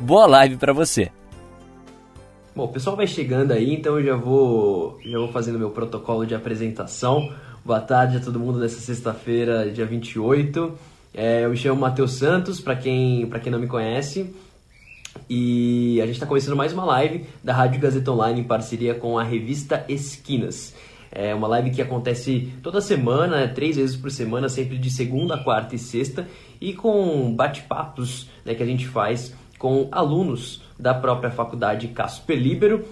Boa live para você. Bom, o pessoal vai chegando aí, então eu já vou, já vou fazendo meu protocolo de apresentação. Boa tarde a todo mundo nessa sexta-feira, dia 28. É, eu me chamo Matheus Santos, para quem, pra quem não me conhece. E a gente está começando mais uma live da Rádio Gazeta Online em parceria com a revista Esquinas. É uma live que acontece toda semana, né, três vezes por semana, sempre de segunda, quarta e sexta, e com bate-papos né, que a gente faz com alunos da própria faculdade Casper Libero,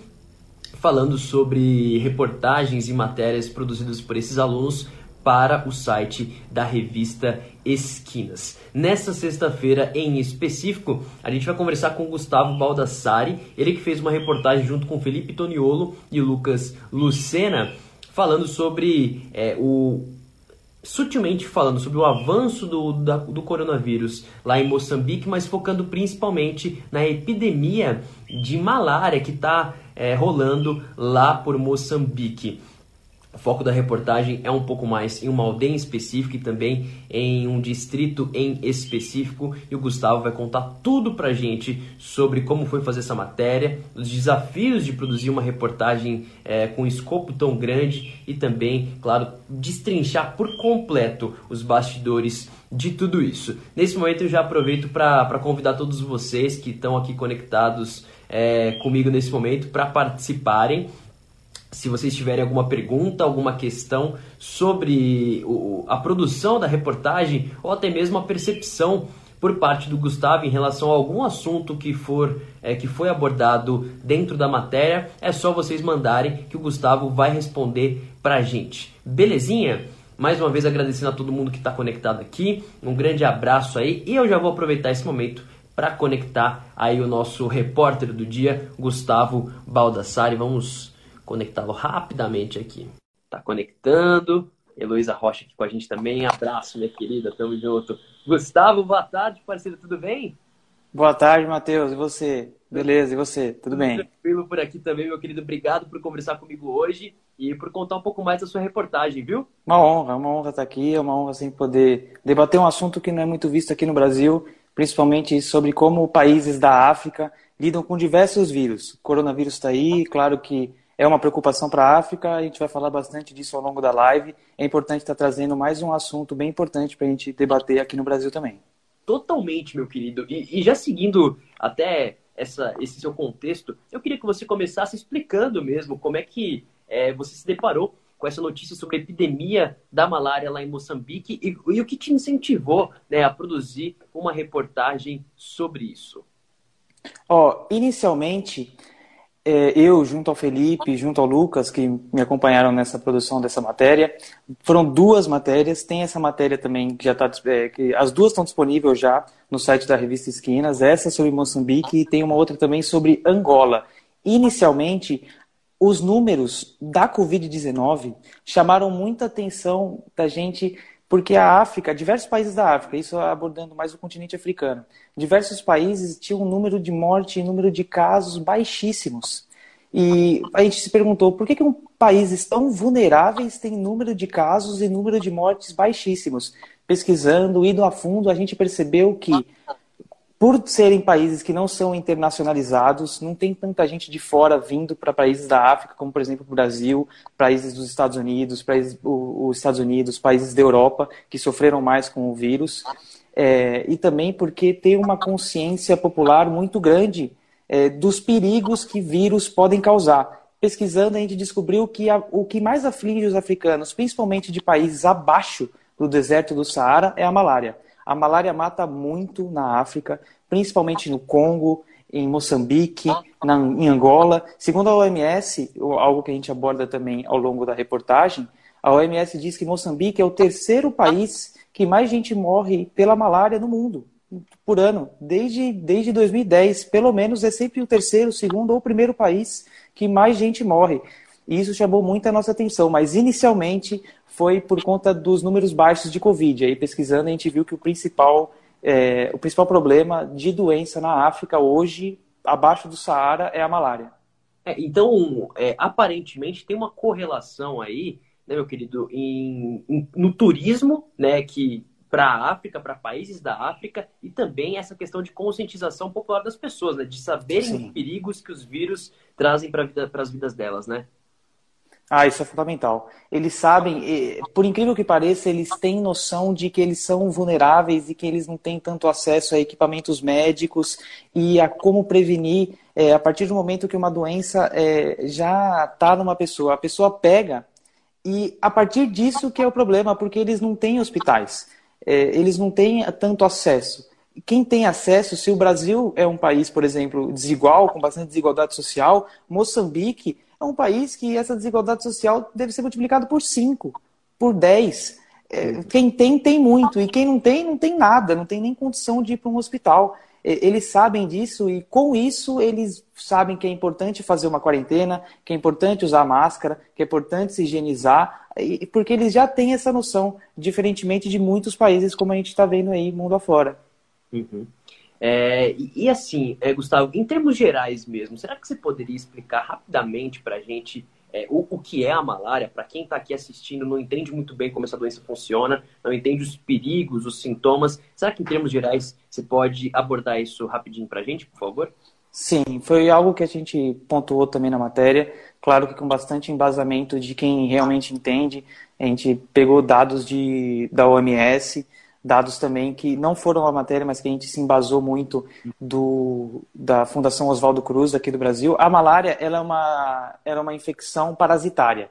falando sobre reportagens e matérias produzidas por esses alunos para o site da revista Esquinas. Nessa sexta-feira, em específico, a gente vai conversar com Gustavo Baldassari, ele que fez uma reportagem junto com Felipe Toniolo e Lucas Lucena, falando sobre é, o sutilmente falando sobre o avanço do, da, do coronavírus lá em Moçambique, mas focando principalmente na epidemia de malária que está é, rolando lá por Moçambique. O foco da reportagem é um pouco mais em uma aldeia específica e também em um distrito em específico. E o Gustavo vai contar tudo pra gente sobre como foi fazer essa matéria, os desafios de produzir uma reportagem é, com um escopo tão grande e também, claro, destrinchar por completo os bastidores de tudo isso. Nesse momento eu já aproveito para convidar todos vocês que estão aqui conectados é, comigo nesse momento para participarem. Se vocês tiverem alguma pergunta, alguma questão sobre a produção da reportagem ou até mesmo a percepção por parte do Gustavo em relação a algum assunto que for é, que foi abordado dentro da matéria, é só vocês mandarem que o Gustavo vai responder pra gente. Belezinha? Mais uma vez agradecendo a todo mundo que está conectado aqui. Um grande abraço aí e eu já vou aproveitar esse momento para conectar aí o nosso repórter do dia, Gustavo Baldassari. Vamos conectá-lo rapidamente aqui. Tá conectando. Heloísa Rocha aqui com a gente também. Abraço, minha querida. Tamo junto. Gustavo, boa tarde, parceiro. Tudo bem? Boa tarde, Matheus. E você? Beleza, e você? Tudo, Tudo bem? Tranquilo por aqui também, meu querido. Obrigado por conversar comigo hoje e por contar um pouco mais da sua reportagem, viu? Uma honra, uma honra estar aqui. É uma honra, assim, poder debater um assunto que não é muito visto aqui no Brasil, principalmente sobre como países da África lidam com diversos vírus. O coronavírus está aí, claro que é uma preocupação para a África, a gente vai falar bastante disso ao longo da live. É importante estar trazendo mais um assunto bem importante para a gente debater aqui no Brasil também. Totalmente, meu querido. E, e já seguindo até essa, esse seu contexto, eu queria que você começasse explicando mesmo como é que é, você se deparou com essa notícia sobre a epidemia da malária lá em Moçambique e, e o que te incentivou né, a produzir uma reportagem sobre isso. Ó, oh, inicialmente é, eu, junto ao Felipe, junto ao Lucas, que me acompanharam nessa produção dessa matéria, foram duas matérias. Tem essa matéria também que já está, é, que as duas estão disponíveis já no site da revista Esquinas. Essa sobre Moçambique e tem uma outra também sobre Angola. Inicialmente, os números da Covid-19 chamaram muita atenção da gente porque a África, diversos países da África, isso abordando mais o continente africano, diversos países tinham um número de morte e número de casos baixíssimos. E a gente se perguntou por que, que um países tão vulneráveis têm número de casos e número de mortes baixíssimos. Pesquisando, indo a fundo, a gente percebeu que por serem países que não são internacionalizados, não tem tanta gente de fora vindo para países da África, como por exemplo o Brasil, países dos Estados Unidos, países, os Estados Unidos, países da Europa que sofreram mais com o vírus, é, e também porque tem uma consciência popular muito grande é, dos perigos que vírus podem causar. Pesquisando, a gente descobriu que a, o que mais aflige os africanos, principalmente de países abaixo do deserto do Saara, é a malária. A malária mata muito na África, principalmente no Congo, em Moçambique, na, em Angola. Segundo a OMS, algo que a gente aborda também ao longo da reportagem, a OMS diz que Moçambique é o terceiro país que mais gente morre pela malária no mundo. por ano, desde, desde 2010. Pelo menos é sempre o terceiro, segundo ou primeiro país que mais gente morre. E isso chamou muito a nossa atenção, mas inicialmente foi por conta dos números baixos de Covid. Aí pesquisando a gente viu que o principal, é, o principal problema de doença na África hoje, abaixo do Saara, é a malária. É, então, é, aparentemente tem uma correlação aí, né, meu querido, em, em no turismo, né, que para a África, para países da África, e também essa questão de conscientização popular das pessoas, né, de saberem Sim. os perigos que os vírus trazem para vida, as vidas delas, né? Ah, isso é fundamental. Eles sabem, por incrível que pareça, eles têm noção de que eles são vulneráveis e que eles não têm tanto acesso a equipamentos médicos e a como prevenir é, a partir do momento que uma doença é, já está numa pessoa. A pessoa pega e a partir disso que é o problema, porque eles não têm hospitais, é, eles não têm tanto acesso. Quem tem acesso, se o Brasil é um país, por exemplo, desigual, com bastante desigualdade social, Moçambique é um país que essa desigualdade social deve ser multiplicada por 5, por 10. É, quem tem, tem muito, e quem não tem, não tem nada, não tem nem condição de ir para um hospital. Eles sabem disso e, com isso, eles sabem que é importante fazer uma quarentena, que é importante usar máscara, que é importante se higienizar, porque eles já têm essa noção, diferentemente de muitos países, como a gente está vendo aí mundo afora. Uhum. É, e, assim, é, Gustavo, em termos gerais mesmo, será que você poderia explicar rapidamente para a gente é, o, o, que é a malária? Para quem está aqui assistindo, não entende muito bem como essa doença funciona, não entende os perigos, os sintomas. Será que em termos gerais você pode abordar isso rapidinho para a gente, por favor? Sim, foi algo que a gente pontuou também na matéria. Claro que com bastante embasamento de quem realmente entende. A gente pegou dados de, da OMS, dados também que não foram a matéria, mas que a gente se embasou muito do, da Fundação Oswaldo Cruz aqui do Brasil. A malária ela é, uma, ela é uma infecção parasitária.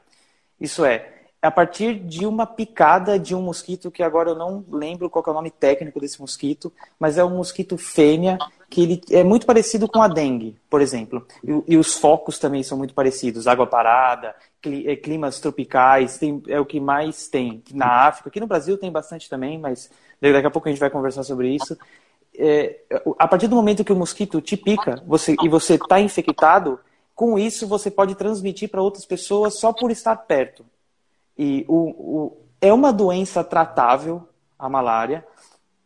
Isso é, a partir de uma picada de um mosquito que agora eu não lembro qual é o nome técnico desse mosquito, mas é um mosquito fêmea que ele é muito parecido com a dengue, por exemplo. E, e os focos também são muito parecidos, água parada, é, climas tropicais, tem, é o que mais tem na África. Aqui no Brasil tem bastante também, mas Daqui a pouco a gente vai conversar sobre isso. É, a partir do momento que o mosquito te pica você, e você está infectado, com isso você pode transmitir para outras pessoas só por estar perto. E o, o, é uma doença tratável, a malária,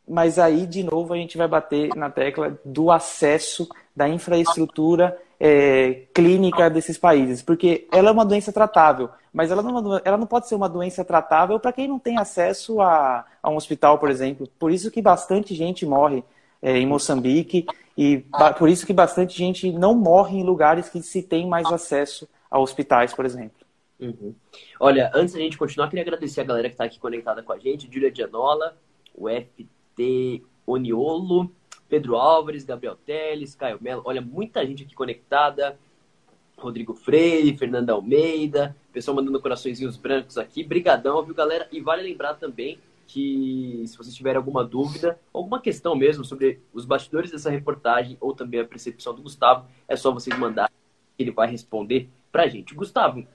mas aí, de novo, a gente vai bater na tecla do acesso da infraestrutura é, clínica desses países, porque ela é uma doença tratável, mas ela não, é ela não pode ser uma doença tratável para quem não tem acesso a, a, um hospital, por exemplo. Por isso que bastante gente morre é, em Moçambique e por isso que bastante gente não morre em lugares que se tem mais acesso a hospitais, por exemplo. Uhum. Olha, antes da gente continuar, queria agradecer a galera que está aqui conectada com a gente, Júlia Dianola, o FT Oniolo, Pedro Álvares, Gabriel Teles, Caio Melo. Olha, muita gente aqui conectada. Rodrigo Freire, Fernanda Almeida, pessoal mandando coraçõezinhos brancos aqui. Brigadão, viu, galera? E vale lembrar também que se vocês tiverem alguma dúvida, alguma questão mesmo sobre os bastidores dessa reportagem ou também a percepção do Gustavo, é só vocês mandarem, ele vai responder pra gente. Gustavo,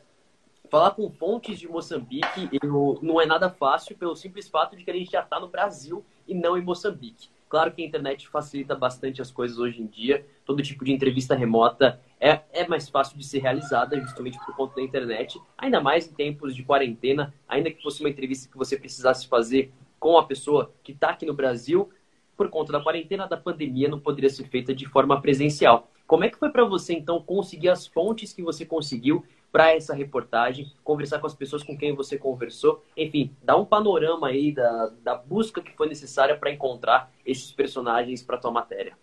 falar com fontes de Moçambique eu, não é nada fácil pelo simples fato de que a gente já está no Brasil e não em Moçambique. Claro que a internet facilita bastante as coisas hoje em dia. Todo tipo de entrevista remota é, é mais fácil de ser realizada justamente por conta da internet. Ainda mais em tempos de quarentena, ainda que fosse uma entrevista que você precisasse fazer com a pessoa que está aqui no Brasil, por conta da quarentena, da pandemia, não poderia ser feita de forma presencial. Como é que foi para você, então, conseguir as fontes que você conseguiu para essa reportagem, conversar com as pessoas com quem você conversou, enfim, dar um panorama aí da, da busca que foi necessária para encontrar esses personagens para tua matéria.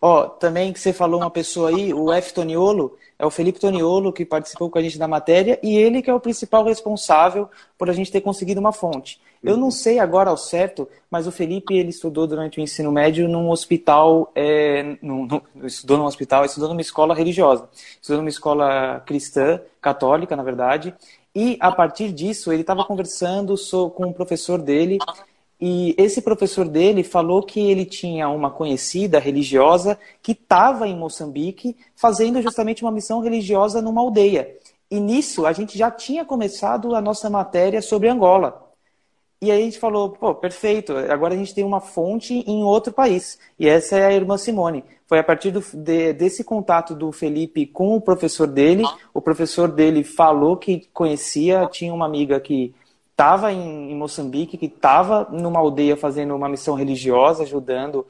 Ó, também que você falou uma pessoa aí, o F. Toniolo, é o Felipe Toniolo que participou com a gente da matéria e ele que é o principal responsável por a gente ter conseguido uma fonte. Eu não sei agora ao certo, mas o Felipe ele estudou durante o ensino médio num hospital, é, num, num, estudou num hospital, estudou numa escola religiosa, estudou numa escola cristã, católica, na verdade, e a partir disso ele estava conversando com o professor dele e esse professor dele falou que ele tinha uma conhecida religiosa que estava em Moçambique fazendo justamente uma missão religiosa numa aldeia. E nisso a gente já tinha começado a nossa matéria sobre Angola. E aí a gente falou, pô, perfeito, agora a gente tem uma fonte em outro país. E essa é a irmã Simone. Foi a partir do, de, desse contato do Felipe com o professor dele, o professor dele falou que conhecia, tinha uma amiga que estava em, em, Moçambique, que estava numa aldeia fazendo uma missão religiosa, ajudando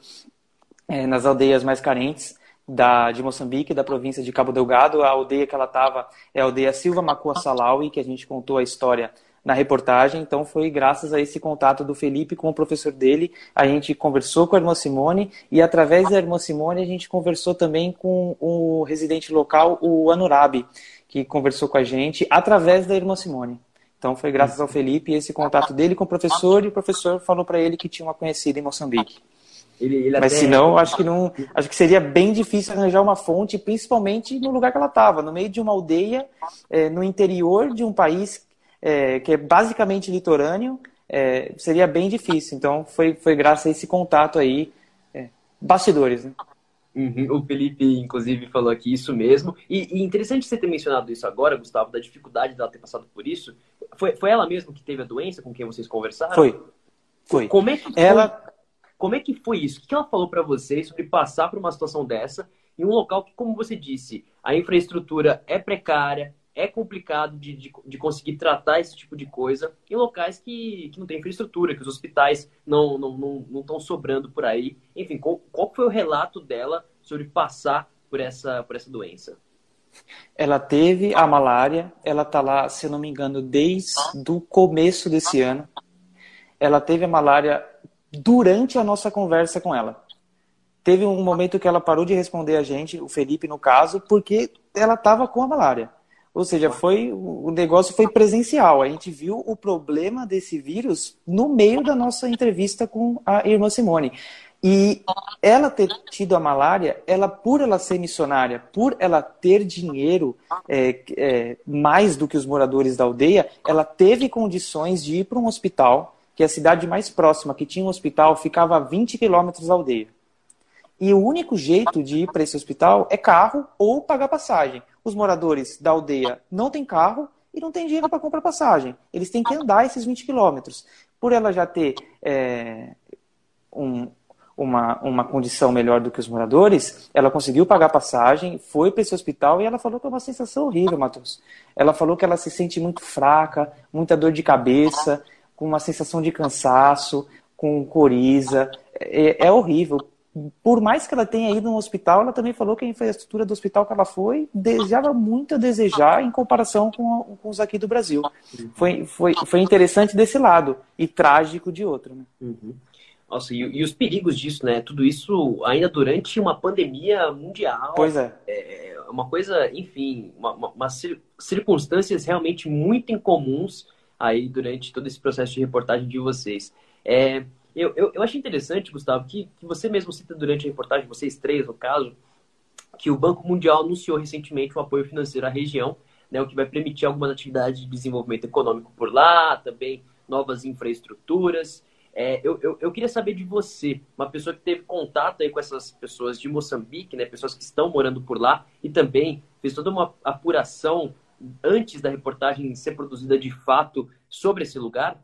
é, nas aldeias mais carentes da, de Moçambique, da província de Cabo Delgado. A aldeia que ela estava é a aldeia Silva Macua Salawi, que a gente contou a história na reportagem. Então foi graças a esse contato do Felipe com o professor dele, a gente conversou com a irmã Simone e através da irmã Simone a gente conversou também com o residente local, o Anurabi, que conversou com a gente através da irmã Simone. Então foi graças ao Felipe esse contato dele com o professor e o professor falou para ele que tinha uma conhecida em Moçambique. Ele, ele Mas senão, acho que não, acho que seria bem difícil arranjar uma fonte, principalmente no lugar que ela estava, no meio de uma aldeia, é, no interior de um país é, que é basicamente litorâneo, é, seria bem difícil. Então, foi, foi graças a esse contato aí, é, bastidores, né? Uhum. O Felipe, inclusive, falou aqui isso mesmo. E, e, interessante você ter mencionado isso agora, Gustavo, da dificuldade dela ter passado por isso. Foi, foi ela mesma que teve a doença com quem vocês conversaram? Foi. Foi. Como é que foi, ela... como é que foi isso? O que ela falou para vocês sobre passar por uma situação dessa em um local que, como você disse, a infraestrutura é precária, é complicado de, de, de, conseguir tratar esse tipo de coisa em locais que, que não tem infraestrutura, que os hospitais não estão não, não, não sobrando por aí. Enfim, qual, qual foi o relato dela sobre passar por essa, por essa doença? Ela teve a malária, ela está lá, se não me engano, desde o começo desse ano. Ela teve a malária durante a nossa conversa com ela. Teve um momento que ela parou de responder a gente, o Felipe no caso, porque ela estava com a malária. Ou seja, foi o negócio foi presencial. A gente viu o problema desse vírus no meio da nossa entrevista com a irmã Simone. E ela ter tido a malária, ela por ela ser missionária, por ela ter dinheiro é, é, mais do que os moradores da aldeia, ela teve condições de ir para um hospital, que é a cidade mais próxima que tinha um hospital ficava a 20 quilômetros da aldeia. E o único jeito de ir para esse hospital é carro ou pagar passagem. Os moradores da aldeia não têm carro e não têm dinheiro para comprar passagem. Eles têm que andar esses 20 quilômetros. Por ela já ter é, um, uma, uma condição melhor do que os moradores, ela conseguiu pagar passagem, foi para esse hospital e ela falou que é uma sensação horrível, Matheus. Ela falou que ela se sente muito fraca, muita dor de cabeça, com uma sensação de cansaço, com coriza. É, é horrível por mais que ela tenha ido no hospital, ela também falou que a infraestrutura do hospital que ela foi desejava muito a desejar em comparação com, com os aqui do Brasil. Foi, foi, foi interessante desse lado e trágico de outro. Né? Uhum. Nossa, e, e, os perigos disso, né? Tudo isso ainda durante uma pandemia mundial. Pois é. É uma coisa, enfim, uma, uma, uma circunstâncias realmente muito incomuns aí durante todo esse processo de reportagem de vocês. É, eu, eu, eu achei interessante, Gustavo, que, que você mesmo cita durante a reportagem, vocês três no caso, que o Banco Mundial anunciou recentemente um apoio financeiro à região, né, o que vai permitir algumas atividades de desenvolvimento econômico por lá, também novas infraestruturas. É, eu, eu, eu, queria saber de você, uma pessoa que teve contato aí com essas pessoas de Moçambique, né, pessoas que estão morando por lá, e também fez toda uma apuração antes da reportagem ser produzida de fato sobre esse lugar.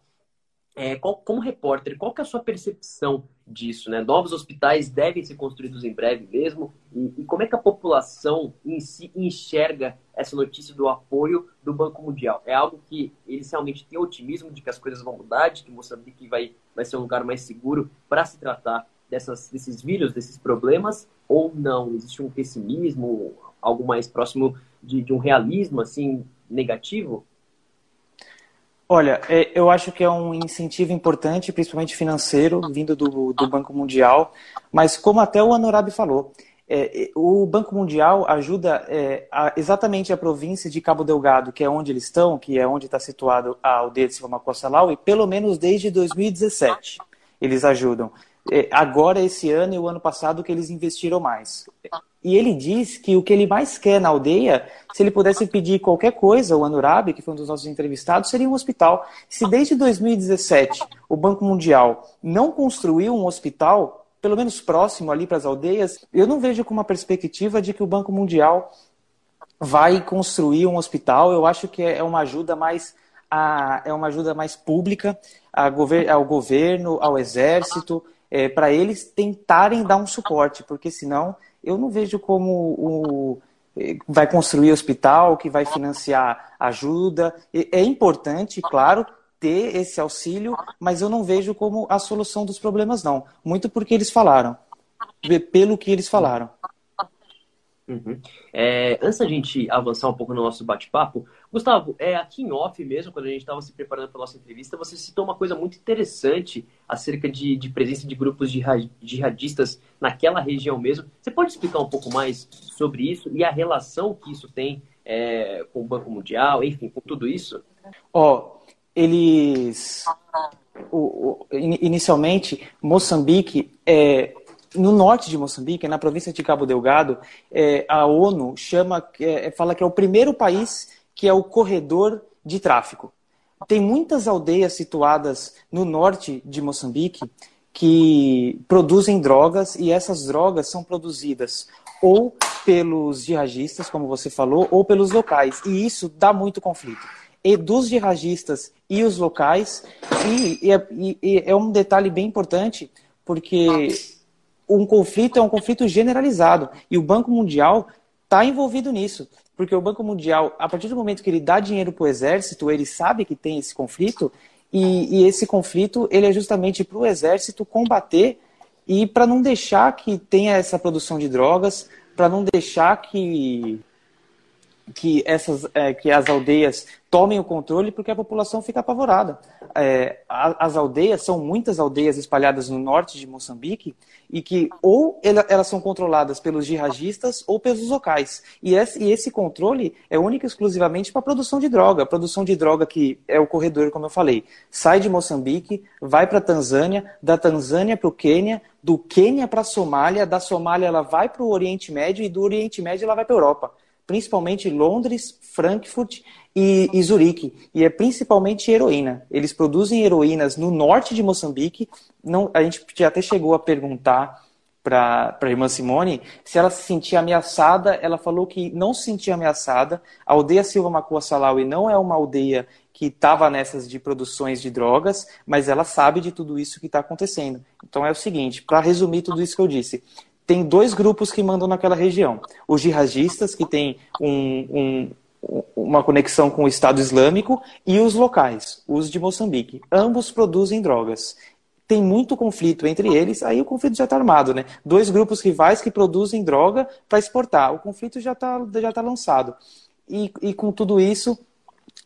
É, qual, como repórter, qual que é a sua percepção disso? Né? Novos hospitais devem ser construídos em breve mesmo? E, e, como é que a população em si enxerga essa notícia do apoio do Banco Mundial? É algo que eles realmente têm otimismo de que as coisas vão mudar, de que Moçambique vai, vai ser um lugar mais seguro para se tratar dessas, desses vírus, desses problemas? Ou não? Existe um pessimismo, algo mais próximo de, de um realismo assim negativo? Olha, é, eu acho que é um incentivo importante, principalmente financeiro, vindo do, do Banco Mundial, mas como até o Anorabi falou, é, o Banco Mundial ajuda é, a, exatamente a província de Cabo Delgado, que é onde eles estão, que é onde está situado a aldeia de Silva Salau, e pelo menos desde 2017 eles ajudam. É, agora, esse ano e o ano passado, que eles investiram mais. E ele diz que o que ele mais quer na aldeia, se ele pudesse pedir qualquer coisa, o Anurabi, que foi um dos nossos entrevistados, seria um hospital. Se desde 2017 o Banco Mundial não construiu um hospital, pelo menos próximo ali para as aldeias, eu não vejo com uma perspectiva de que o Banco Mundial vai construir um hospital. Eu acho que é uma ajuda mais a, é uma ajuda mais pública gover, ao governo, ao exército, é, para eles tentarem dar um suporte, porque senão eu não vejo como o, vai construir hospital, que vai financiar ajuda. É importante, claro, ter esse auxílio, mas eu não vejo como a solução dos problemas, não. Muito porque eles falaram, pelo que eles falaram. Uhum. É, antes da gente avançar um pouco no nosso bate-papo, Gustavo, é, aqui em off mesmo, quando a gente estava se preparando para a nossa entrevista, você citou uma coisa muito interessante acerca de, de presença de grupos de jihadistas naquela região mesmo. Você pode explicar um pouco mais sobre isso e a relação que isso tem é, com o Banco Mundial, enfim, com tudo isso? Ó, oh, eles... O, o, inicialmente, Moçambique é, no norte de Moçambique, na província de Cabo Delgado, é, a ONU chama, é, fala que é o primeiro país que é o corredor de tráfico. Tem muitas aldeias situadas no norte de Moçambique que produzem drogas e essas drogas são produzidas ou pelos jihadistas, como você falou, ou pelos locais. E isso dá muito conflito. E dos jihadistas e os locais, e, e, é, e é um detalhe bem importante, porque um conflito é um conflito generalizado. E o Banco Mundial está envolvido nisso. Porque o Banco Mundial, a partir do momento que ele dá dinheiro para o exército, ele sabe que tem esse conflito, e, e esse conflito ele é justamente para o exército combater e para não deixar que tenha essa produção de drogas, para não deixar que que, essas, é, que as aldeias tomem o controle porque a população fica apavorada. É, as aldeias, são muitas aldeias espalhadas no norte de Moçambique e que ou elas são controladas pelos jihadistas ou pelos locais. E esse, controle é único e exclusivamente para a produção de droga. A produção de droga que é o corredor, como eu falei, sai de Moçambique, vai para a Tanzânia, da Tanzânia para o Quênia, do Quênia para a Somália, da Somália ela vai para o Oriente Médio e do Oriente Médio ela vai para a Europa principalmente Londres, Frankfurt e, e, Zurique. E é principalmente heroína. Eles produzem heroínas no norte de Moçambique. Não, a gente até chegou a perguntar para a irmã Simone se ela se sentia ameaçada. Ela falou que não se sentia ameaçada. A aldeia Silva Macua Salaui não é uma aldeia que estava nessas de produções de drogas, mas ela sabe de tudo isso que está acontecendo. Então é o seguinte, para resumir tudo isso que eu disse, tem dois grupos que mandam naquela região. Os jihadistas, que têm um, um, uma conexão com o Estado Islâmico, e os locais, os de Moçambique. Ambos produzem drogas. Tem muito conflito entre eles, aí o conflito já está armado, né? Dois grupos rivais que produzem droga para exportar. O conflito já está já tá lançado. E, e com tudo isso,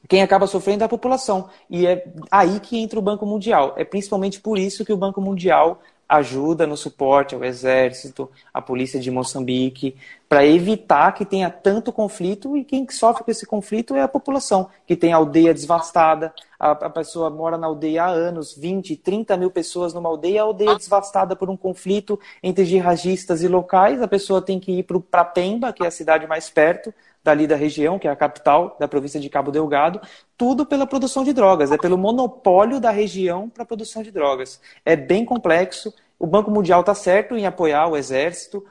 quem acaba sofrendo é a população. E é aí que entra o Banco Mundial. É principalmente por isso que o Banco Mundial ajuda no suporte ao exército, à polícia de Moçambique, para evitar que tenha tanto conflito e quem sofre com esse conflito é a população, que tem aldeia devastada, a, a pessoa mora na aldeia há anos, 20, 30 mil pessoas numa aldeia, a aldeia devastada por um conflito entre jihadistas e locais, a pessoa tem que ir para Pemba, que é a cidade mais perto, dali da região, que é a capital da província de Cabo Delgado, tudo pela produção de drogas, é pelo monopólio da região para a produção de drogas. É bem complexo. O Banco Mundial está certo em apoiar o exército,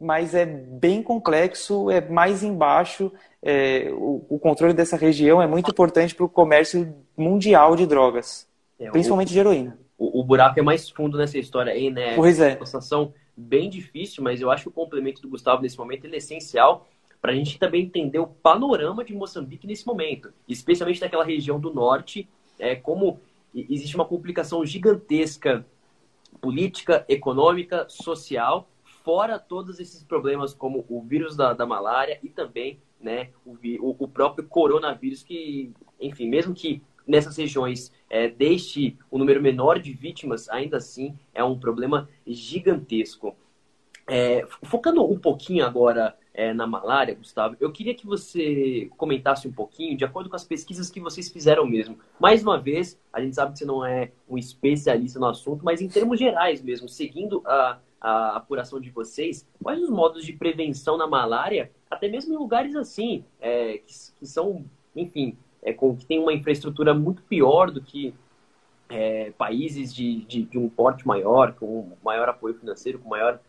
mas é bem complexo, é mais embaixo. É, o, o, controle dessa região é muito importante para o comércio mundial de drogas, é, principalmente o, de heroína. O, o, buraco é mais fundo nessa história aí, né? Pois é. Uma situação bem difícil, mas eu acho que o complemento do Gustavo nesse momento é essencial para a gente também entender o panorama de Moçambique nesse momento, especialmente naquela região do norte, é, como existe uma complicação gigantesca política, econômica, social, fora todos esses problemas como o vírus da, da malária e também né, o, o, próprio coronavírus, que, enfim, mesmo que nessas regiões é, deixe o um número menor de vítimas, ainda assim é um problema gigantesco. É, focando um pouquinho agora é, na malária, Gustavo, eu queria que você comentasse um pouquinho, de acordo com as pesquisas que vocês fizeram mesmo. Mais uma vez, a gente sabe que você não é um especialista no assunto, mas em termos gerais mesmo, seguindo a, a apuração de vocês, quais os modos de prevenção na malária, até mesmo em lugares assim, é, que, que, são, enfim, é, com, que tem uma infraestrutura muito pior do que é, países de, de, de, um porte maior, com maior apoio financeiro, com maior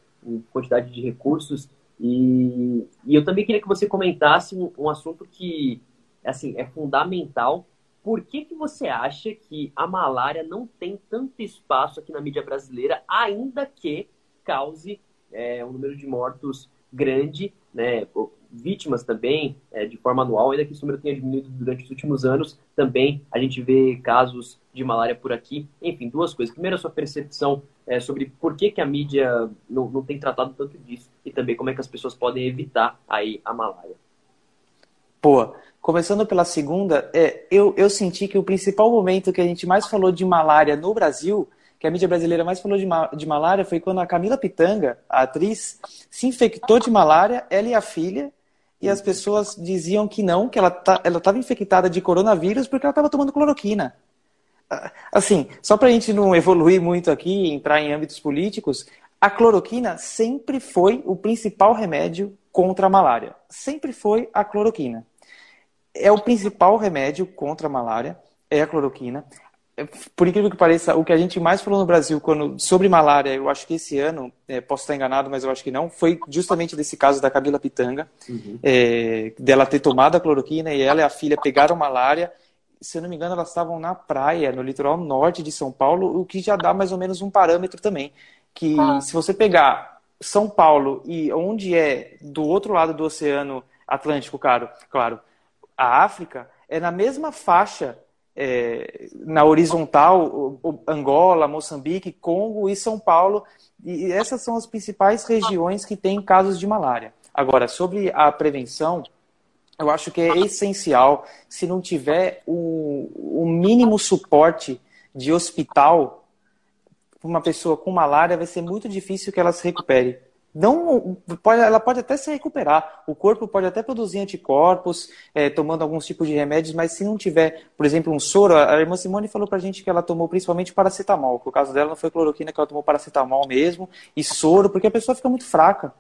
quantidade de recursos. E, e eu também queria que você comentasse um, um assunto que assim, é fundamental por que, que você acha que a malária não tem tanto espaço aqui na mídia brasileira, ainda que cause é, um número de mortos grande, né, vítimas também, é, de forma anual, ainda que esse número tenha diminuído durante os últimos anos, também a gente vê casos de malária por aqui. Enfim, duas coisas. Primeiro, a sua percepção é, sobre por que, que a mídia não, não tem tratado tanto disso e também como é que as pessoas podem evitar aí a malária. Boa. Começando pela segunda, é, eu, eu senti que o principal momento que a gente mais falou de malária no Brasil que a mídia brasileira mais falou de, ma de malária foi quando a Camila Pitanga, a atriz, se infectou de malária, ela e a filha, e as pessoas diziam que não, que ela tá, estava infectada de coronavírus porque ela estava tomando cloroquina. Ah, assim, só para a gente não evoluir muito aqui, entrar em âmbitos políticos, a cloroquina sempre foi o principal remédio contra a malária. Sempre foi a cloroquina. É o principal remédio contra a malária, é a cloroquina por incrível que pareça, o que a gente mais falou no Brasil quando, sobre malária, eu acho que esse ano, é, posso estar enganado, mas eu acho que não, foi justamente desse caso da Camila Pitanga, uhum. é, dela ter tomado a cloroquina e ela e a filha pegaram malária. Se eu não me engano, elas estavam na praia, no litoral norte de São Paulo, o que já dá mais ou menos um parâmetro também. Que ah. se você pegar São Paulo e onde é do outro lado do Oceano Atlântico, claro, claro a África, é na mesma faixa é, na horizontal, Angola, Moçambique, Congo e São Paulo. E essas são as principais regiões que têm casos de malária. Agora, sobre a prevenção, eu acho que é essencial, se não tiver o, o mínimo suporte de hospital, uma pessoa com malária vai ser muito difícil que ela se recupere não pode, ela pode até se recuperar. O corpo pode até produzir anticorpos, é, tomando alguns tipos de remédios, mas se não tiver, por exemplo, um soro, a irmã Simone falou pra gente que ela tomou principalmente paracetamol, que o caso dela não foi cloroquina, que ela tomou paracetamol mesmo, e soro, porque a pessoa fica muito fraca.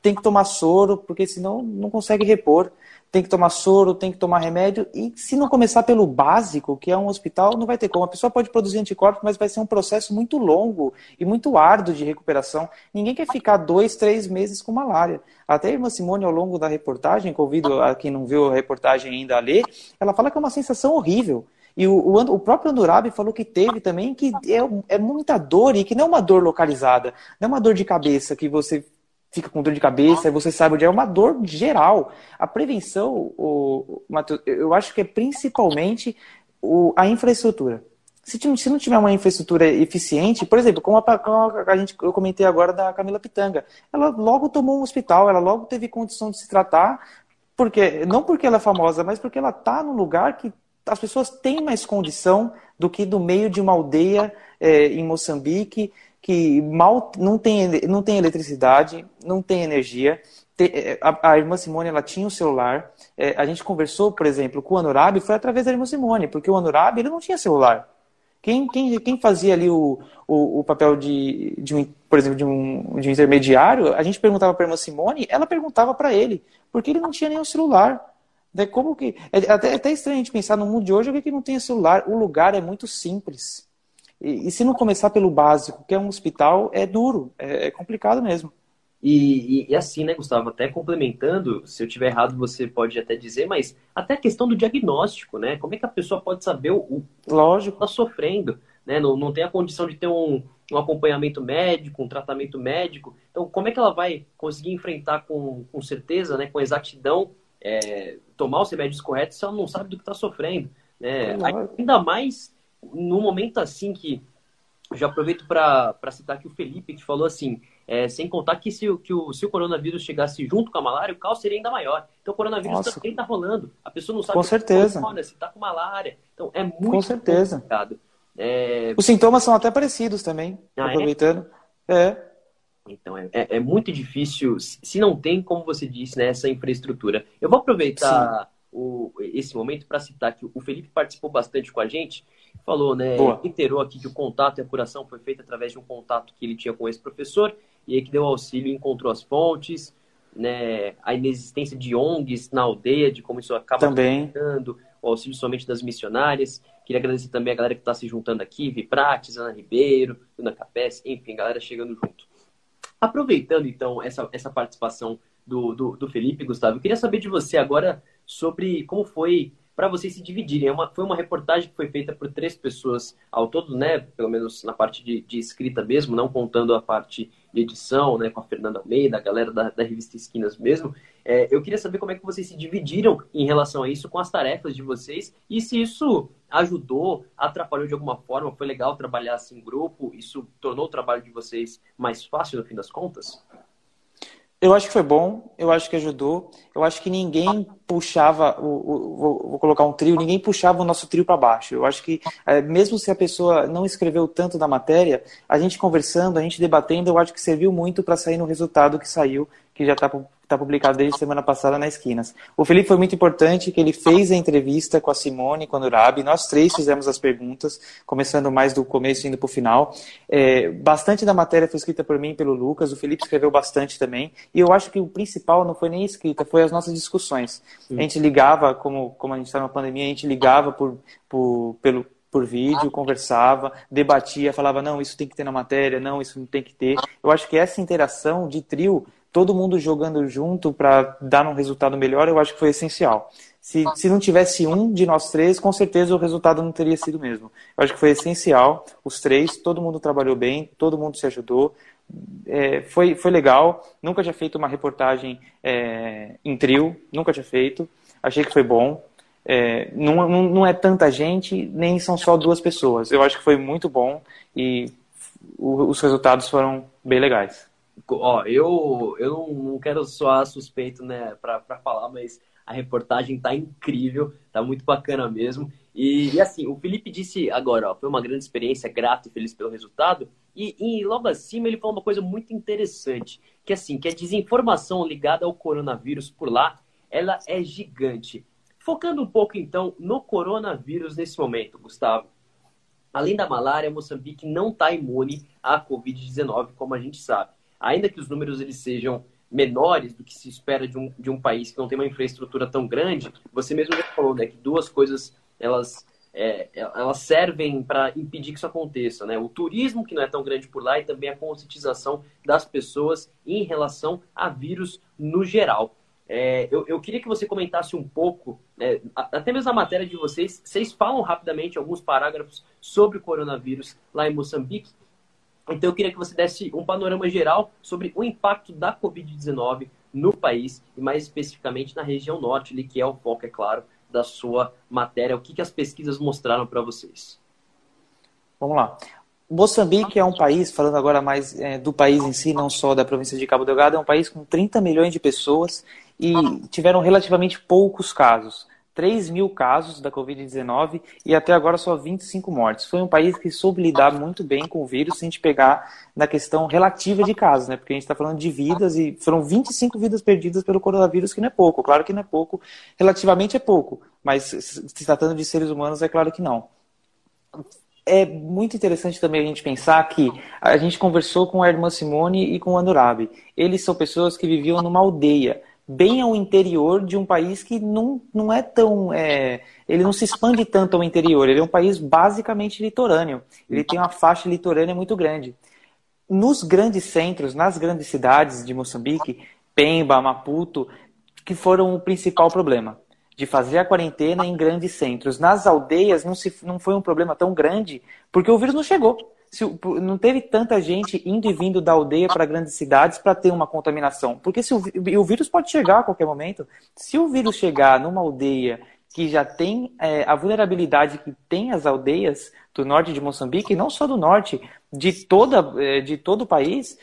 Tem que tomar soro, porque senão não consegue repor tem que tomar soro, tem que tomar remédio. E se não começar pelo básico, que é um hospital, não vai ter como. A pessoa pode produzir anticorpos, mas vai ser um processo muito longo e muito árduo de recuperação. Ninguém quer ficar dois, três meses com malária. Até a irmã Simone, ao longo da reportagem, convido a quem não viu a reportagem ainda a ler, ela fala que é uma sensação horrível. E o, o, o próprio Andurabi falou que teve também, que é, é muita dor e que não é uma dor localizada, não é uma dor de cabeça que você fica com dor de cabeça, você sabe onde é uma dor geral. A prevenção, o, Mateus, eu acho que é principalmente o, a infraestrutura. Se, se não tiver uma infraestrutura eficiente, por exemplo, como a, como a gente, eu comentei agora da Camila Pitanga, ela logo tomou um hospital, ela logo teve condição de se tratar, porque não porque ela é famosa, mas porque ela está num lugar que as pessoas têm mais condição do que do meio de uma aldeia é, em Moçambique, que mal não tem, não tem eletricidade, não tem energia. É, a, irmã Simone ela tinha o um celular. É, a gente conversou, por exemplo, com o Anurabi, foi através da irmã Simone, porque o Anurabi ele não tinha celular. Quem, quem, quem fazia ali o, o, o papel de, de um, por exemplo, de um, de um intermediário, a gente perguntava para a irmã Simone, ela perguntava para ele, porque ele não tinha nenhum celular. Como que, é até, é até estranho a gente pensar no mundo de hoje, alguém que não tem celular. O lugar é muito simples. E, e, se não começar pelo básico, que é um hospital, é duro, é, é complicado mesmo. E, e, e, assim, né, Gustavo, até complementando, se eu tiver errado você pode até dizer, mas até a questão do diagnóstico, né? Como é que a pessoa pode saber o, o Lógico. está sofrendo, né? Não, não tem a condição de ter um, um acompanhamento médico, um tratamento médico. Então, como é que ela vai conseguir enfrentar com, com certeza, né, com exatidão, é, tomar os remédios corretos se ela não sabe do que está sofrendo? Né? Ainda mais no momento assim que já aproveito para citar aqui o Felipe, que falou assim: é, sem contar que, se, que o, se o coronavírus chegasse junto com a malária, o caos seria ainda maior. Então o coronavírus Nossa. também está rolando. A pessoa não sabe com certeza. Tá, se está com malária. Então é muito com certeza. complicado. É... Os sintomas são até parecidos também, ah, é? aproveitando. É? é. Então é, é, é, muito difícil, se não tem, como você disse, né, essa infraestrutura. Eu vou aproveitar o, esse momento para citar que o Felipe participou bastante com a gente falou, né? Boa. Reiterou aqui que o contato e a curação foi feita através de um contato que ele tinha com esse professor e aí que deu auxílio encontrou as fontes, né? A inexistência de ONGs na aldeia, de como isso acaba também o auxílio somente das missionárias. Queria agradecer também a galera que está se juntando aqui, Viprates, Ana Ribeiro, Ana Capes, enfim, galera chegando junto. Aproveitando então essa, essa participação do, do, do Felipe, Gustavo, eu queria saber de você agora sobre como foi para vocês se dividirem. É uma, foi uma reportagem que foi feita por três pessoas ao todo, né? Pelo menos na parte de, de escrita mesmo, não contando a parte de edição, né? Com a Fernanda Almeida, a galera da, da revista Esquinas mesmo. É, eu queria saber como é que vocês se dividiram em relação a isso, com as tarefas de vocês, e se isso ajudou, atrapalhou de alguma forma, foi legal trabalhar assim em grupo, isso tornou o trabalho de vocês mais fácil no fim das contas? Eu acho que foi bom, eu acho que ajudou. Eu acho que ninguém puxava, o, o, vou, colocar um trio, ninguém puxava o nosso trio para baixo. Eu acho que, é, mesmo se a pessoa não escreveu tanto da matéria, a gente conversando, a gente debatendo, eu acho que serviu muito para sair no resultado que saiu, que já está está publicado desde semana passada na Esquinas. O Felipe foi muito importante, que ele fez a entrevista com a Simone, com a Nurabi, nós três fizemos as perguntas, começando mais do começo e indo para o final. É, bastante da matéria foi escrita por mim e pelo Lucas, o Felipe escreveu bastante também, e eu acho que o principal não foi nem escrita, foi as nossas discussões. A gente ligava, como, como a gente está na pandemia, a gente ligava por, por, pelo, por vídeo, conversava, debatia, falava, não, isso tem que ter na matéria, não, isso não tem que ter. Eu acho que essa interação de trio todo mundo jogando junto para dar um resultado melhor, eu acho que foi essencial. Se, se não tivesse um de nós três, com certeza o resultado não teria sido o mesmo. Eu acho que foi essencial, os três, todo mundo trabalhou bem, todo mundo se ajudou. É, foi, foi legal, nunca tinha feito uma reportagem é, em trio, nunca tinha feito, achei que foi bom. É, não, não, não é tanta gente, nem são só duas pessoas. Eu acho que foi muito bom e os resultados foram bem legais. Ó, eu, eu não quero soar suspeito, né, pra, pra falar, mas a reportagem tá incrível, tá muito bacana mesmo. E, e, assim, o Felipe disse agora, ó, foi uma grande experiência, grato e feliz pelo resultado. E, e, logo acima ele falou uma coisa muito interessante, que assim, que a desinformação ligada ao coronavírus por lá, ela é gigante. Focando um pouco então no coronavírus nesse momento, Gustavo. Além da malária, Moçambique não está imune à Covid-19, como a gente sabe ainda que os números eles sejam menores do que se espera de um, de um país que não tem uma infraestrutura tão grande, você mesmo já falou, né, que duas coisas elas é, elas servem para impedir que isso aconteça, né? O turismo que não é tão grande por lá e também a conscientização das pessoas em relação a vírus no geral. É, eu, eu, queria que você comentasse um pouco, é, até mesmo a matéria de vocês, vocês falam rapidamente alguns parágrafos sobre o coronavírus lá em Moçambique então eu queria que você desse um panorama geral sobre o impacto da Covid-19 no país e mais especificamente na região norte, ali, que é o foco, é claro, da sua matéria. O que, que as pesquisas mostraram para vocês? Vamos lá. Moçambique é um país, falando agora mais é, do país em si, não só da província de Cabo Delgado, é um país com 30 milhões de pessoas e tiveram relativamente poucos casos. 3 mil casos da Covid-19 e até agora só 25 mortes. Foi um país que soube lidar muito bem com o vírus, se a gente pegar na questão relativa de casos, né? Porque a gente está falando de vidas e foram 25 vidas perdidas pelo coronavírus, que não é pouco. Claro que não é pouco, relativamente é pouco, mas se tratando de seres humanos, é claro que não. É muito interessante também a gente pensar que a gente conversou com a irmã Simone e com o Anurabi. Eles são pessoas que viviam numa aldeia bem ao interior de um país que não, não é tão. É, ele não se expande tanto ao interior, ele é um país basicamente litorâneo. Ele tem uma faixa litorânea muito grande. Nos grandes centros, nas grandes cidades de Moçambique, Pemba, Maputo, que foram o principal problema de fazer a quarentena em grandes centros. Nas aldeias não, se, não foi um problema tão grande, porque o vírus não chegou se, não teve tanta gente indo e vindo da aldeia para grandes cidades para ter uma contaminação. Porque se o, o, vírus pode chegar a qualquer momento. Se o vírus chegar numa aldeia que já tem é, a vulnerabilidade que tem as aldeias do norte de Moçambique, não só do norte, de, toda, é, de todo o país,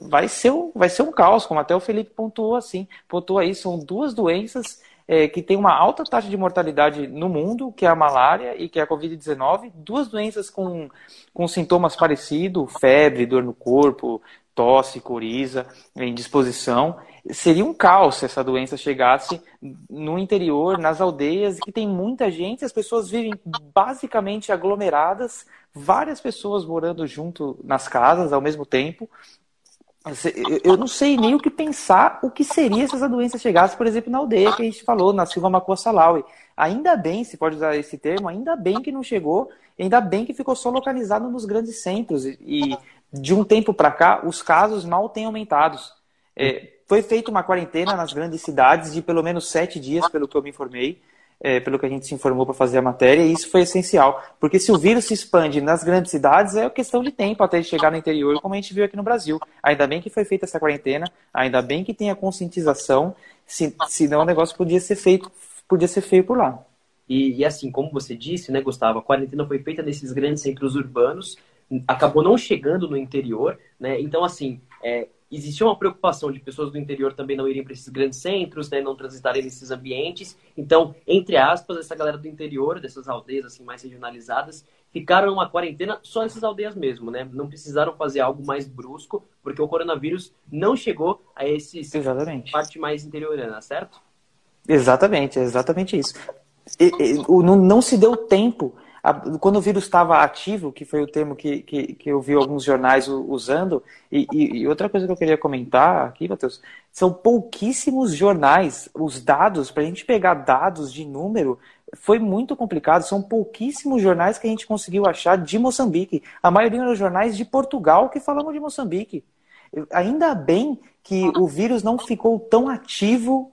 vai ser, um, vai ser um caos, como até o Felipe pontuou assim. Pontuou aí, são duas doenças é, que tem uma alta taxa de mortalidade no mundo, que é a malária e que é a Covid-19, duas doenças com, com sintomas parecidos, febre, dor no corpo, tosse, coriza, indisposição. Seria um caos se essa doença chegasse no interior, nas aldeias, que tem muita gente, as pessoas vivem basicamente aglomeradas, várias pessoas morando junto nas casas ao mesmo tempo, eu não sei nem o que pensar o que seria se essa doença chegasse, por exemplo, na aldeia que a gente falou, na Silva Macua Salaui. Ainda bem, se pode usar esse termo, ainda bem que não chegou, ainda bem que ficou só localizado nos grandes centros. E de um tempo para cá, os casos mal têm aumentado. É, foi feita uma quarentena nas grandes cidades de pelo menos sete dias, pelo que eu me informei. É, pelo que a gente se informou para fazer a matéria, e isso foi essencial. Porque se o vírus se expande nas grandes cidades, é questão de tempo até chegar no interior, como a gente viu aqui no Brasil. Ainda bem que foi feita essa quarentena, ainda bem que tem a conscientização, se, senão o negócio podia ser feito, podia ser feio por lá. E, e, assim, como você disse, né, Gustavo, a quarentena foi feita nesses grandes centros urbanos, acabou não chegando no interior, né? Então, assim, é, existia uma preocupação de pessoas do interior também não irem para esses grandes centros, né, não transitarem nesses ambientes. Então, entre aspas, essa galera do interior, dessas aldeias assim mais regionalizadas, ficaram numa quarentena só nessas aldeias mesmo, né? Não precisaram fazer algo mais brusco, porque o coronavírus não chegou a esse exatamente. parte mais interiorana, certo? Exatamente, é exatamente isso. E, e, não, não se deu tempo quando o vírus estava ativo, que foi o termo que, que, que eu vi alguns jornais usando, e, e, outra coisa que eu queria comentar aqui, Matheus, são pouquíssimos jornais, os dados, para a gente pegar dados de número, foi muito complicado, são pouquíssimos jornais que a gente conseguiu achar de Moçambique. A maioria eram jornais de Portugal que falavam de Moçambique. Ainda bem que o vírus não ficou tão ativo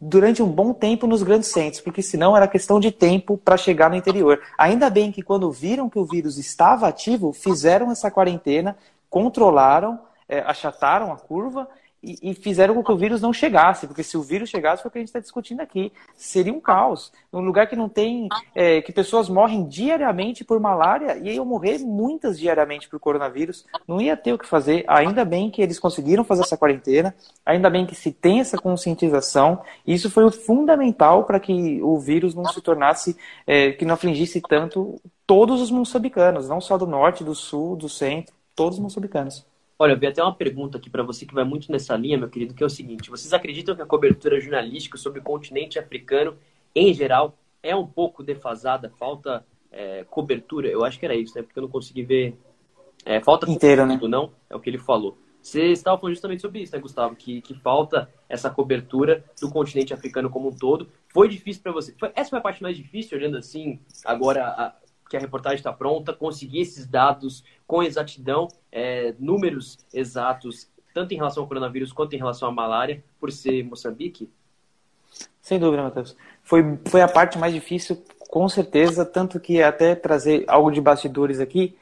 durante um bom tempo nos grandes centros, porque senão era questão de tempo para chegar no interior. Ainda bem que quando viram que o vírus estava ativo, fizeram essa quarentena, controlaram, é, achataram a curva e, e, fizeram com que o vírus não chegasse, porque se o vírus chegasse, foi o que a gente está discutindo aqui, seria um caos. Num lugar que não tem, é, que pessoas morrem diariamente por malária, e iam morrer muitas diariamente por coronavírus, não ia ter o que fazer. Ainda bem que eles conseguiram fazer essa quarentena, ainda bem que se tem essa conscientização, isso foi o fundamental para que o vírus não se tornasse, é, que não afligisse tanto todos os moçambicanos, não só do norte, do sul, do centro, todos os moçambicanos. Olha, eu vi até uma pergunta aqui para você que vai muito nessa linha, meu querido, que é o seguinte: vocês acreditam que a cobertura jornalística sobre o continente africano, em geral, é um pouco defasada? Falta é, cobertura? Eu acho que era isso, né? Porque eu não consegui ver. É, falta inteiro, né? não? É o que ele falou. Você estava falando justamente sobre isso, né, Gustavo? Que, que falta essa cobertura do continente africano como um todo. Foi difícil para você? Foi, essa foi a parte mais difícil, olhando assim, agora a, que a reportagem está pronta, conseguir esses dados com exatidão, é, números exatos, tanto em relação ao coronavírus quanto em relação à malária, por ser Moçambique? Sem dúvida, Matheus. Foi, foi a parte mais difícil, com certeza, tanto que até trazer algo de bastidores aqui.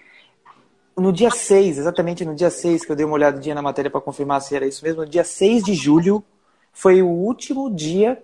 No dia 6, exatamente no dia 6, que eu dei uma olhadinha na matéria para confirmar se era isso mesmo, no dia 6 de julho foi o último dia,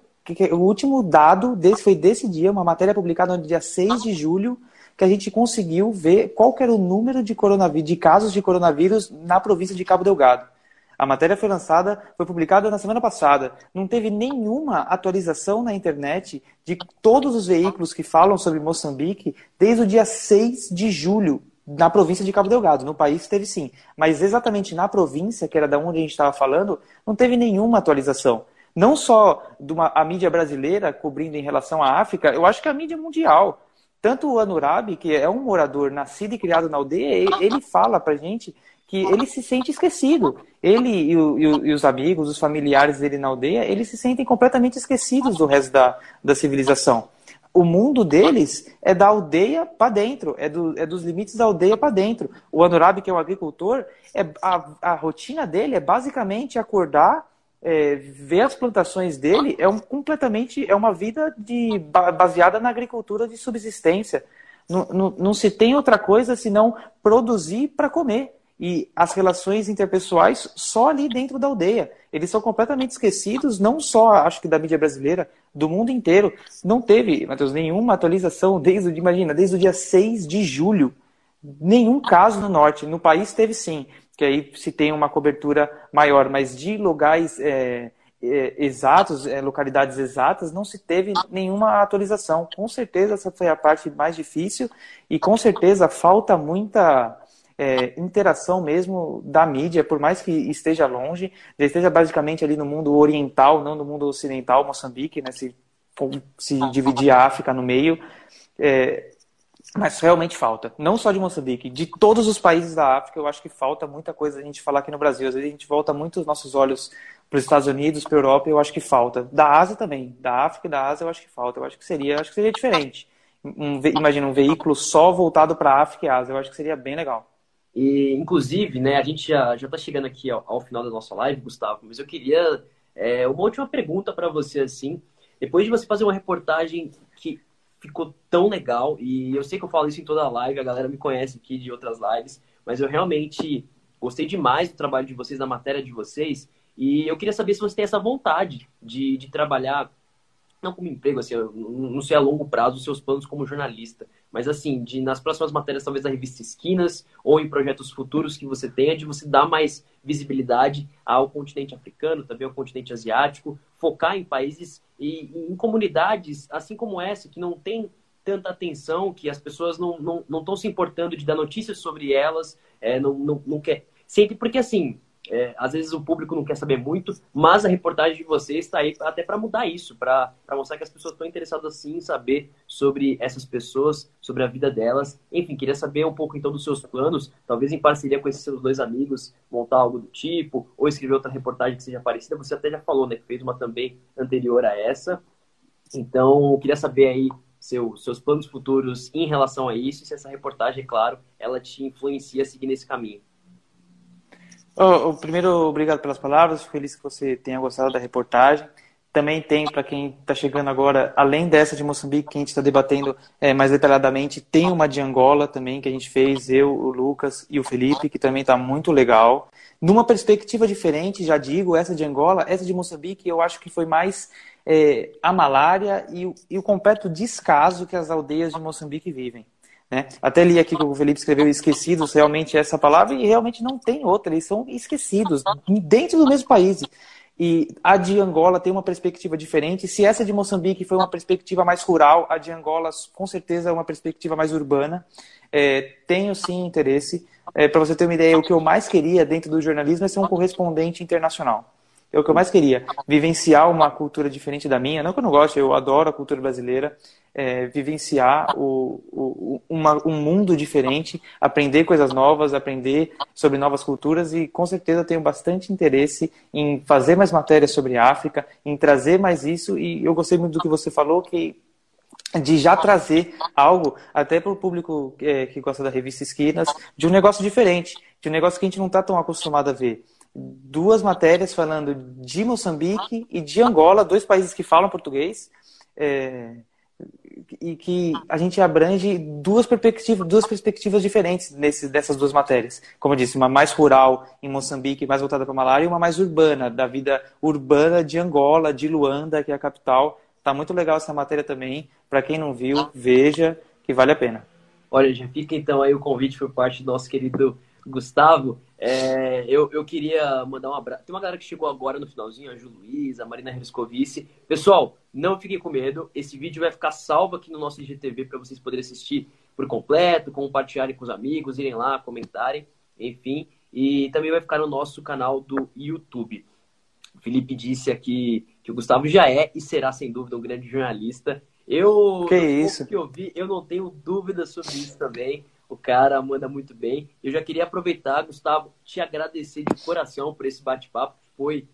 o último dado desse, foi desse dia, uma matéria publicada no dia 6 de julho, que a gente conseguiu ver qual era o número de, coronavírus, de casos de coronavírus na província de Cabo Delgado. A matéria foi lançada, foi publicada na semana passada. Não teve nenhuma atualização na internet de todos os veículos que falam sobre Moçambique desde o dia 6 de julho, na província de Cabo Delgado. No país teve sim. Mas exatamente na província, que era da onde a gente estava falando, não teve nenhuma atualização. Não só de uma, a mídia brasileira cobrindo em relação à África, eu acho que a mídia mundial. Tanto o Anurabi, que é um morador nascido e criado na aldeia, ele fala pra gente que ele se sente esquecido. Ele e, o, e, os amigos, os familiares dele na aldeia, eles se sentem completamente esquecidos do resto da, da civilização. O mundo deles é da aldeia para dentro, é, do, é dos limites da aldeia para dentro. O Anurabi, que é um agricultor, é, a, a rotina dele é basicamente acordar, é, ver as plantações dele é um, completamente é uma vida de, baseada na agricultura de subsistência. Não, não, não se tem outra coisa senão produzir para comer. E as relações interpessoais só ali dentro da aldeia. Eles são completamente esquecidos, não só, acho que da mídia brasileira, do mundo inteiro. Não teve, Matheus, nenhuma atualização desde, imagina, desde o dia 6 de julho. Nenhum caso no norte. No país teve sim que aí se tem uma cobertura maior, mas de lugares é, é, exatos, é, localidades exatas, não se teve nenhuma atualização. Com certeza essa foi a parte mais difícil e com certeza falta muita é, interação mesmo da mídia, por mais que esteja longe, esteja basicamente ali no mundo oriental, não no mundo ocidental, Moçambique, né, se, se dividir a África no meio. É, mas realmente falta. Não só de Moçambique, de todos os países da África, eu acho que falta muita coisa a gente falar aqui no Brasil. Às vezes a gente volta muito os nossos olhos para os Estados Unidos, para a Europa, eu acho que falta. Da Ásia também. Da África e da Ásia eu acho que falta. Eu acho que seria, acho que seria diferente. Um, imagina um veículo só voltado para a África e Ásia. Eu acho que seria bem legal. E, inclusive, né, a gente já está chegando aqui ao, ao, final da nossa live, Gustavo, mas eu queria é, uma última pergunta para você, assim. depois de você fazer uma reportagem que ficou tão legal, e eu sei que eu falo isso em toda live, a galera me conhece aqui de outras lives, mas eu realmente gostei demais do trabalho de vocês, da matéria de vocês, e eu queria saber se você tem essa vontade de, de trabalhar, não como emprego, assim, não sei a longo prazo os seus planos como jornalista, mas assim, de nas próximas matérias, talvez da revista Esquinas, ou em projetos futuros que você tenha, de você dar mais visibilidade ao continente africano, também ao continente asiático, focar em países e em comunidades, assim como essa, que não tem tanta atenção, que as pessoas não estão não, não se importando de dar notícias sobre elas, é, não, não, não quer. Sempre porque assim, é, às vezes o público não quer saber muito, mas a reportagem de vocês está aí até para mudar isso, para mostrar que as pessoas estão interessadas sim em saber sobre essas pessoas, sobre a vida delas. Enfim, queria saber um pouco então dos seus planos, talvez em parceria com esses seus dois amigos, montar algo do tipo, ou escrever outra reportagem que seja parecida. Você até já falou, né, que fez uma também anterior a essa. Então, queria saber aí seu, seus planos futuros em relação a isso, e se essa reportagem, é claro, ela te influencia a seguir nesse caminho. Oh, primeiro, obrigado pelas palavras. Fico feliz que você tenha gostado da reportagem. Também tem, para quem está chegando agora, além dessa de Moçambique, que a gente está debatendo é, mais detalhadamente, tem uma de Angola também, que a gente fez, eu, o Lucas e o Felipe, que também está muito legal. Numa perspectiva diferente, já digo, essa de Angola, essa de Moçambique, eu acho que foi mais é, a malária e e o completo descaso que as aldeias de Moçambique vivem. Né? Até li aqui que o Felipe escreveu esquecidos, realmente essa palavra, e realmente não tem outra, eles são esquecidos, dentro do mesmo país. E a de Angola tem uma perspectiva diferente. Se essa de Moçambique foi uma perspectiva mais rural, a de Angola com certeza é uma perspectiva mais urbana. É, tenho sim interesse. É, Para você ter uma ideia, o que eu mais queria dentro do jornalismo é ser um correspondente internacional. É o que eu mais queria. Vivenciar uma cultura diferente da minha. Não que eu não goste, eu adoro a cultura brasileira. É, vivenciar o, o, uma, um mundo diferente, aprender coisas novas, aprender sobre novas culturas e com certeza tenho bastante interesse em fazer mais matérias sobre África, em trazer mais isso e eu gostei muito do que você falou que de já trazer algo até para o público é, que gosta da revista Esquinas de um negócio diferente, de um negócio que a gente não está tão acostumado a ver. Duas matérias falando de Moçambique e de Angola, dois países que falam português, é, e que a gente abrange duas perspectivas, duas perspectivas diferentes nesse, dessas duas matérias. Como eu disse, uma mais rural em Moçambique, mais voltada para a malária, e uma mais urbana, da vida urbana de Angola, de Luanda, que é a capital. Tá muito legal essa matéria também. Para quem não viu, veja que vale a pena. Olha, já fica então aí o convite por parte do nosso querido Gustavo. É, eu, eu queria mandar um abraço. Tem uma galera que chegou agora no finalzinho, a Ju Luiz, a Marina Rescovici. Pessoal, não fiquem com medo. Esse vídeo vai ficar salvo aqui no nosso IGTV para vocês poderem assistir por completo, compartilharem com os amigos, irem lá, comentarem, enfim. E também vai ficar no nosso canal do YouTube. O Felipe disse aqui que o Gustavo já é e será, sem dúvida, um grande jornalista. Eu, que isso? que eu vi, eu não tenho dúvida sobre isso também. O cara manda muito bem. Eu já queria aproveitar, Gustavo, te agradecer de coração por esse bate-papo. Foi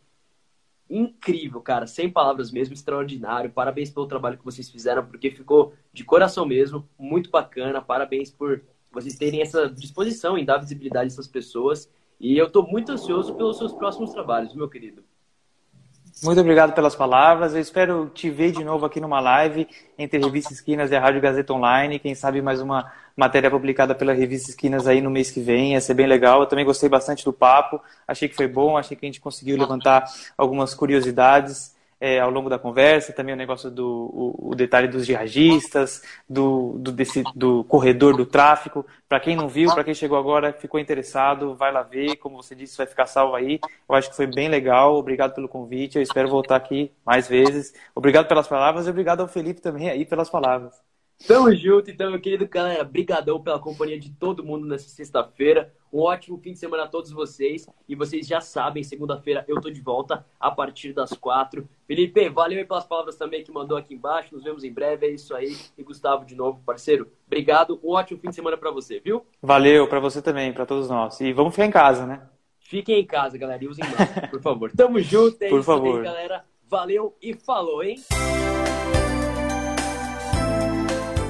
incrível, cara. Sem palavras mesmo, extraordinário. Parabéns pelo trabalho que vocês fizeram, porque ficou de coração mesmo, muito bacana. Parabéns por vocês terem essa disposição em dar visibilidade a essas pessoas. E eu estou muito ansioso pelos seus próximos trabalhos, meu querido. Muito obrigado pelas palavras. Eu espero te ver de novo aqui numa live entre Revista Esquinas e a Rádio Gazeta Online. Quem sabe mais uma matéria publicada pela Revista Esquinas aí no mês que vem. Ia ser bem legal. Eu também gostei bastante do papo. Achei que foi bom. Achei que a gente conseguiu levantar algumas curiosidades é, ao longo da conversa, também o negócio do o, o detalhe dos jihadistas, do, do, desse, do corredor do tráfico. Para quem não viu, para quem chegou agora, ficou interessado, vai lá ver. Como você disse, vai ficar salvo aí. Eu acho que foi bem legal. Obrigado pelo convite. Eu espero voltar aqui mais vezes. Obrigado pelas palavras e obrigado ao Felipe também aí pelas palavras. Tamo junto, então, meu querido galera. Brigadão pela companhia de todo mundo nessa sexta-feira. Um ótimo fim de semana a todos vocês. E vocês já sabem, segunda-feira eu tô de volta a partir das quatro. Felipe, valeu aí pelas palavras também que mandou aqui embaixo. Nos vemos em breve. É isso aí. E Gustavo, de novo, parceiro, obrigado. Um ótimo fim de semana para você, viu? Valeu, para você também, para todos nós. E vamos ficar em casa, né? Fiquem em casa, galera. E usem máscara, por favor. Tamo junto. É por isso favor. aí, galera. Valeu e falou, hein?